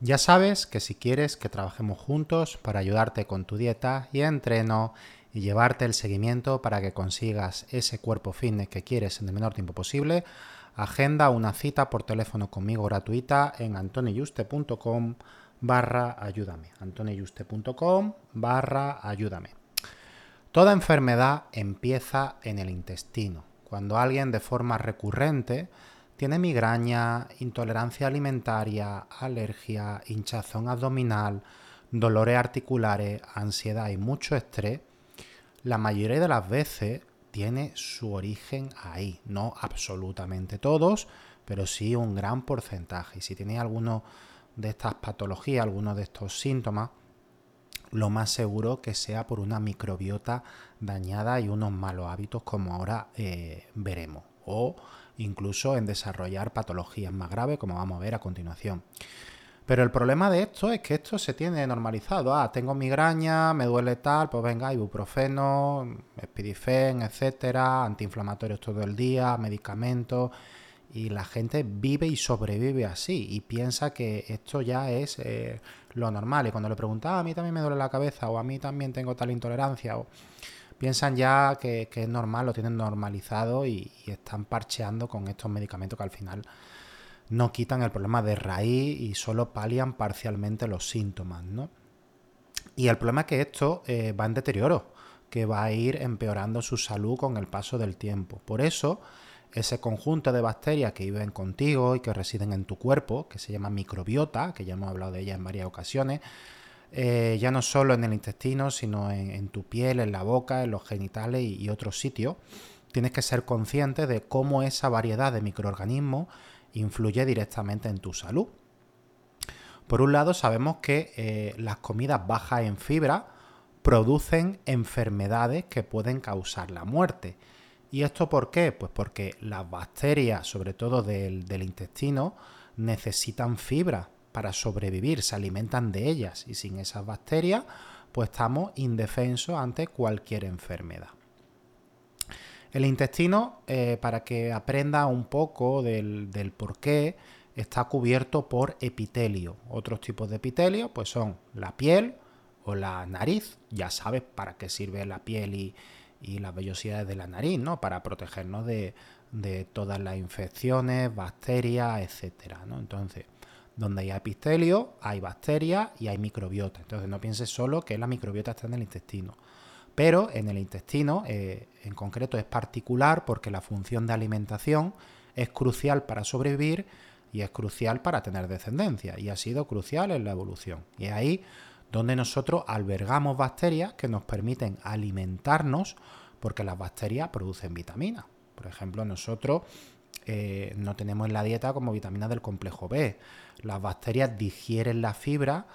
Ya sabes que si quieres que trabajemos juntos para ayudarte con tu dieta y entreno y llevarte el seguimiento para que consigas ese cuerpo fitness que quieres en el menor tiempo posible, agenda una cita por teléfono conmigo gratuita en antoniyuste.com barra ayúdame. antoniyuste.com barra ayúdame. Toda enfermedad empieza en el intestino. Cuando alguien de forma recurrente tiene migraña, intolerancia alimentaria, alergia, hinchazón abdominal, dolores articulares, ansiedad y mucho estrés, la mayoría de las veces tiene su origen ahí. No absolutamente todos, pero sí un gran porcentaje. Y si tiene alguno de estas patologías, alguno de estos síntomas, lo más seguro que sea por una microbiota dañada y unos malos hábitos como ahora eh, veremos. O incluso en desarrollar patologías más graves, como vamos a ver a continuación. Pero el problema de esto es que esto se tiene normalizado. Ah, tengo migraña, me duele tal, pues venga, ibuprofeno, espidifen, etcétera, antiinflamatorios todo el día, medicamentos. Y la gente vive y sobrevive así y piensa que esto ya es eh, lo normal. Y cuando le pregunta, ah, a mí también me duele la cabeza o a mí también tengo tal intolerancia o piensan ya que, es normal, lo tienen normalizado y, están parcheando con estos medicamentos que al final no quitan el problema de raíz y solo palian parcialmente los síntomas, ¿no? Y el problema es que esto eh, va en deterioro, que va a ir empeorando su salud con el paso del tiempo. Por eso, ese conjunto de bacterias que viven contigo y que residen en tu cuerpo, que se llama microbiota, que ya hemos hablado de ella en varias ocasiones, eh, ya no solo en el intestino, sino en, tu piel, en la boca, en los genitales y, otros sitios. Tienes que ser consciente de cómo esa variedad de microorganismos influye directamente en tu salud. Por un lado, sabemos que eh, las comidas bajas en fibra producen enfermedades que pueden causar la muerte. ¿Y esto por qué? Pues porque las bacterias, sobre todo del intestino, necesitan fibra para sobrevivir, se alimentan de ellas y sin esas bacterias pues estamos indefensos ante cualquier enfermedad. El intestino, eh, para que aprenda un poco del, del por qué, está cubierto por epitelio. Otros tipos de epitelio pues son la piel o la nariz. Ya sabes para qué sirve la piel y, las vellosidades de la nariz, ¿no? Para protegernos de, de todas las infecciones, bacterias, etcétera, ¿no? Entonces, donde hay epistelio, hay bacterias y hay microbiota. Entonces no pienses solo que la microbiota está en el intestino. Pero en el intestino, eh, en concreto, es particular porque la función de alimentación es crucial para sobrevivir y es crucial para tener descendencia. Y ha sido crucial en la evolución. Y es ahí donde nosotros albergamos bacterias que nos permiten alimentarnos porque las bacterias producen vitaminas. Por ejemplo, nosotros eh, no tenemos en la dieta como vitaminas del complejo B. Las bacterias digieren la fibra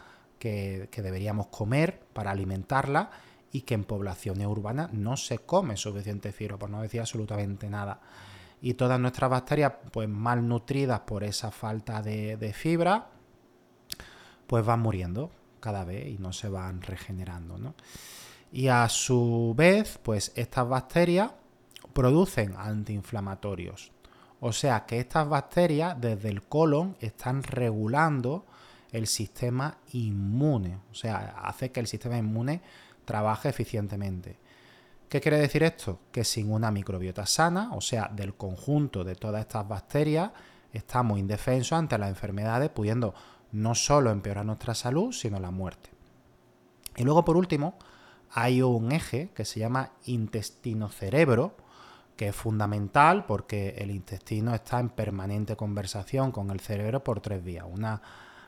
que, deberíamos comer para alimentarla y que en poblaciones urbanas no se come suficiente fibra, por no decir absolutamente nada. Y todas nuestras bacterias, pues malnutridas por esa falta de, fibra, pues van muriendo cada vez y no se van regenerando. Y a su vez, pues estas bacterias producen antiinflamatorios. O sea que estas bacterias desde el colon están regulando el sistema inmune. O sea, hace que el sistema inmune trabaje eficientemente. ¿Qué quiere decir esto? Que sin una microbiota sana, o sea, del conjunto de todas estas bacterias, estamos indefensos ante las enfermedades, pudiendo no solo empeorar nuestra salud, sino la muerte. Y luego, por último, hay un eje que se llama intestino-cerebro, que es fundamental porque el intestino está en permanente conversación con el cerebro por tres vías. Una,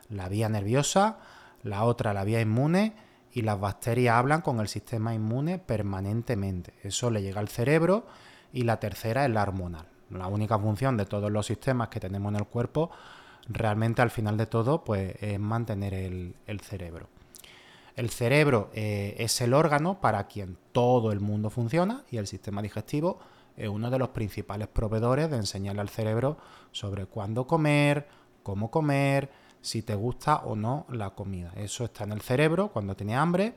la vía nerviosa, la otra, la vía inmune, y las bacterias hablan con el sistema inmune permanentemente. Eso le llega al cerebro y la tercera es la hormonal. La única función de todos los sistemas que tenemos en el cuerpo realmente al final de todo pues es mantener el, cerebro. El cerebro eh, es el órgano para quien todo el mundo funciona y el sistema digestivo es uno de los principales proveedores de enseñarle al cerebro sobre cuándo comer, cómo comer, si te gusta o no la comida. Eso está en el cerebro cuando tiene hambre.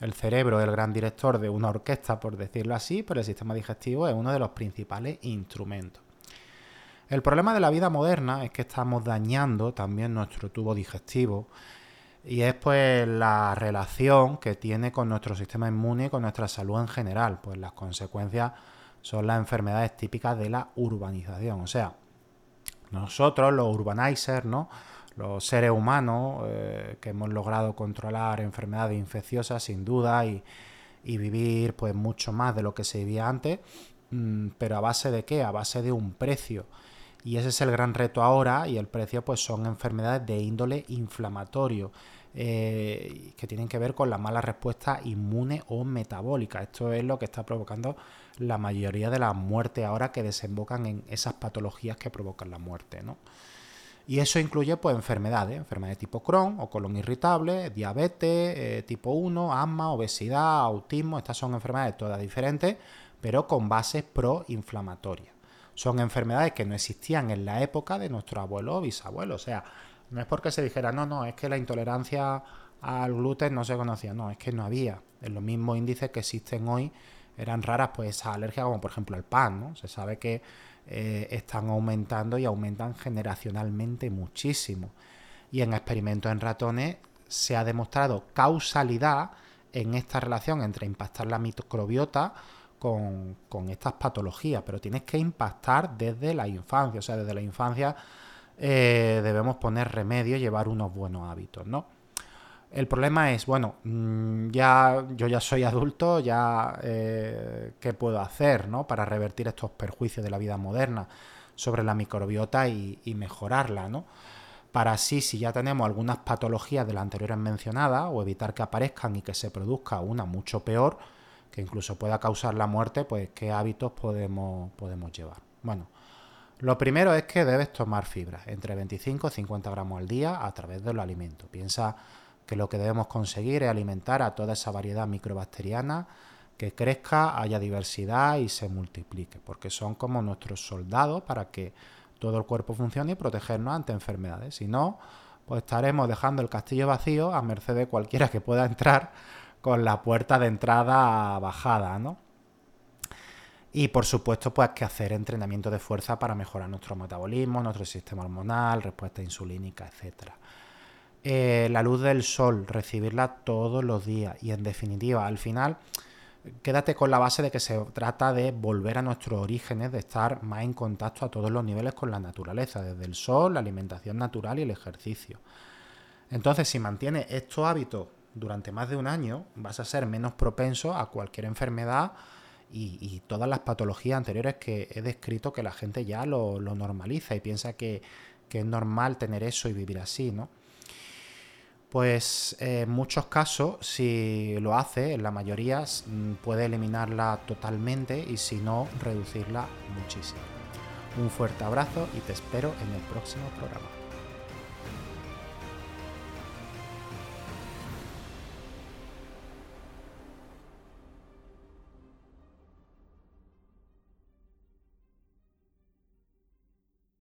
El cerebro es el gran director de una orquesta, por decirlo así, pero el sistema digestivo es uno de los principales instrumentos. El problema de la vida moderna es que estamos dañando también nuestro tubo digestivo y es pues la relación que tiene con nuestro sistema inmune y con nuestra salud en general. Pues las consecuencias son las enfermedades típicas de la urbanización. O sea, nosotros los urbanizers, ¿no? los seres humanos eh, que hemos logrado controlar enfermedades infecciosas sin duda y, y, vivir pues mucho más de lo que se vivía antes, mm, pero a base de qué? A base de un precio. Y ese es el gran reto ahora y el precio pues son enfermedades de índole inflamatorio. Eh, que tienen que ver con la mala respuesta inmune o metabólica. Esto es lo que está provocando la mayoría de las muertes ahora que desembocan en esas patologías que provocan la muerte. Y eso incluye pues, enfermedades, enfermedades tipo Crohn o colon irritable, diabetes, eh, tipo 1, asma, obesidad, autismo. Estas son enfermedades todas diferentes, pero con bases proinflamatorias. Son enfermedades que no existían en la época de nuestro abuelo o bisabuelo. O sea, no es porque se dijera, no, no, es que la intolerancia al gluten no se conocía. No, es que no había. En los mismos índices que existen hoy eran raras pues esas alergias como por ejemplo el pan, ¿no? Se sabe que eh, están aumentando y aumentan generacionalmente muchísimo. Y en experimentos en ratones se ha demostrado causalidad en esta relación entre impactar la microbiota con, estas patologías, pero tienes que impactar desde la infancia, o sea, desde la infancia eh, debemos poner remedio y llevar unos buenos hábitos, ¿no? El problema es, bueno, mm, ya yo ya soy adulto, ya eh, qué puedo hacer, ¿no? Para revertir estos perjuicios de la vida moderna sobre la microbiota y, y mejorarla, ¿no? Para así, si ya tenemos algunas patologías de las anteriores mencionadas, o evitar que aparezcan y que se produzca una mucho peor, que incluso pueda causar la muerte, pues qué hábitos podemos, podemos llevar. Bueno, lo primero es que debes tomar fibra, entre 25 y 50 gramos al día a través de los alimentos. Piensa que lo que debemos conseguir es alimentar a toda esa variedad microbacteriana, que crezca, haya diversidad y se multiplique, porque son como nuestros soldados para que todo el cuerpo funcione y protegernos ante enfermedades. Si no, pues estaremos dejando el castillo vacío a merced de cualquiera que pueda entrar con la puerta de entrada bajada, ¿no? Y por supuesto, pues que hacer entrenamiento de fuerza para mejorar nuestro metabolismo, nuestro sistema hormonal, respuesta insulínica, etc. Eh, la luz del sol, recibirla todos los días. Y en definitiva, al final, quédate con la base de que se trata de volver a nuestros orígenes, de estar más en contacto a todos los niveles con la naturaleza, desde el sol, la alimentación natural y el ejercicio. Entonces, si mantienes estos hábitos durante más de un año vas a ser menos propenso a cualquier enfermedad y, todas las patologías anteriores que he descrito que la gente ya lo, normaliza y piensa que, es normal tener eso y vivir así, ¿no? Pues en muchos casos, si lo hace, en la mayoría puede eliminarla totalmente y si no, reducirla muchísimo. Un fuerte abrazo y te espero en el próximo programa.